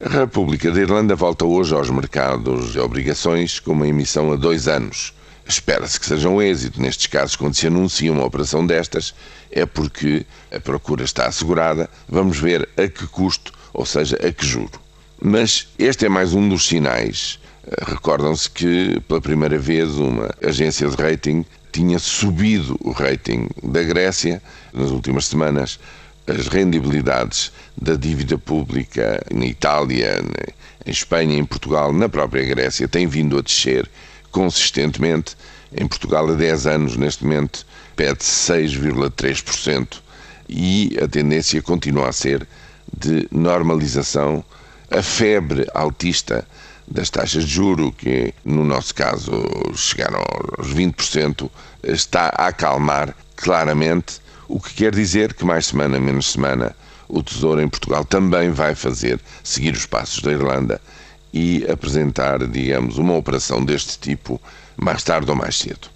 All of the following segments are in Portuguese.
A República da Irlanda volta hoje aos mercados de obrigações com uma emissão a dois anos. Espera-se que seja um êxito. Nestes casos, quando se anuncia uma operação destas, é porque a procura está assegurada. Vamos ver a que custo, ou seja, a que juro. Mas este é mais um dos sinais. Recordam-se que, pela primeira vez, uma agência de rating tinha subido o rating da Grécia nas últimas semanas as rendibilidades da dívida pública na Itália, em Espanha, em Portugal, na própria Grécia, têm vindo a descer consistentemente. Em Portugal, há 10 anos, neste momento, pede 6,3% e a tendência continua a ser de normalização. A febre altista das taxas de juro, que no nosso caso chegaram aos 20%, está a acalmar claramente o que quer dizer que mais semana, menos semana, o Tesouro em Portugal também vai fazer, seguir os passos da Irlanda e apresentar, digamos, uma operação deste tipo mais tarde ou mais cedo.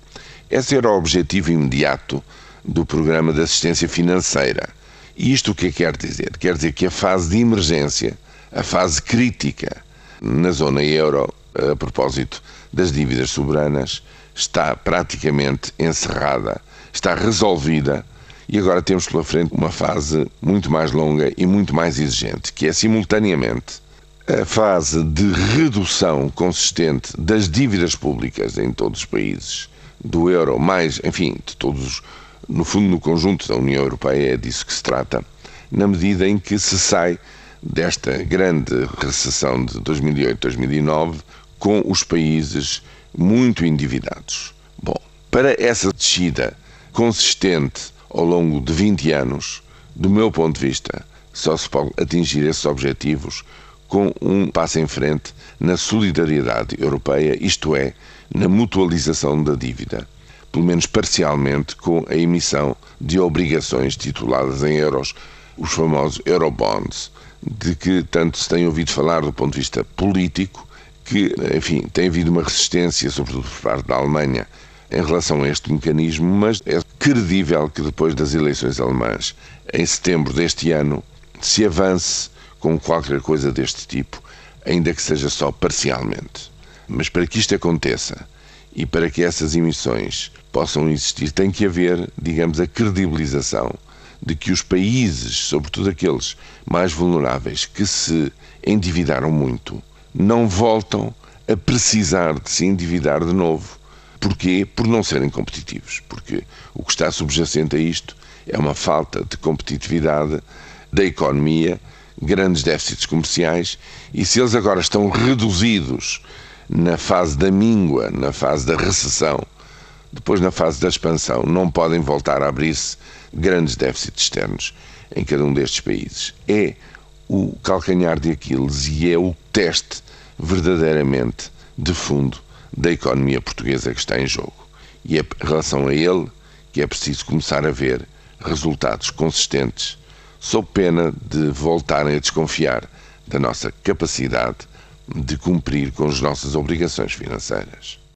Esse era o objetivo imediato do programa de assistência financeira. E isto o que quer dizer? Quer dizer que a fase de emergência, a fase crítica na zona euro, a propósito das dívidas soberanas, está praticamente encerrada, está resolvida e agora temos pela frente uma fase muito mais longa e muito mais exigente, que é simultaneamente a fase de redução consistente das dívidas públicas em todos os países do euro, mais, enfim, de todos, no fundo, no conjunto da União Europeia, é disso que se trata, na medida em que se sai desta grande recessão de 2008-2009 com os países muito endividados. Bom, para essa descida consistente ao longo de 20 anos, do meu ponto de vista, só se pode atingir esses objetivos com um passo em frente na solidariedade europeia, isto é, na mutualização da dívida, pelo menos parcialmente com a emissão de obrigações tituladas em euros, os famosos Eurobonds, de que tanto se tem ouvido falar do ponto de vista político, que, enfim, tem havido uma resistência, sobretudo por parte da Alemanha, em relação a este mecanismo, mas é credível que depois das eleições alemãs, em setembro deste ano, se avance com qualquer coisa deste tipo, ainda que seja só parcialmente. Mas para que isto aconteça e para que essas emissões possam existir, tem que haver, digamos, a credibilização de que os países, sobretudo aqueles mais vulneráveis, que se endividaram muito, não voltam a precisar de se endividar de novo Porquê? Por não serem competitivos. Porque o que está subjacente a isto é uma falta de competitividade da economia, grandes déficits comerciais, e se eles agora estão reduzidos na fase da míngua, na fase da recessão, depois na fase da expansão, não podem voltar a abrir-se grandes déficits externos em cada um destes países. É o calcanhar de Aquiles e é o teste verdadeiramente de fundo da economia portuguesa que está em jogo. E é em relação a ele que é preciso começar a ver resultados consistentes, sob pena de voltarem a desconfiar da nossa capacidade de cumprir com as nossas obrigações financeiras.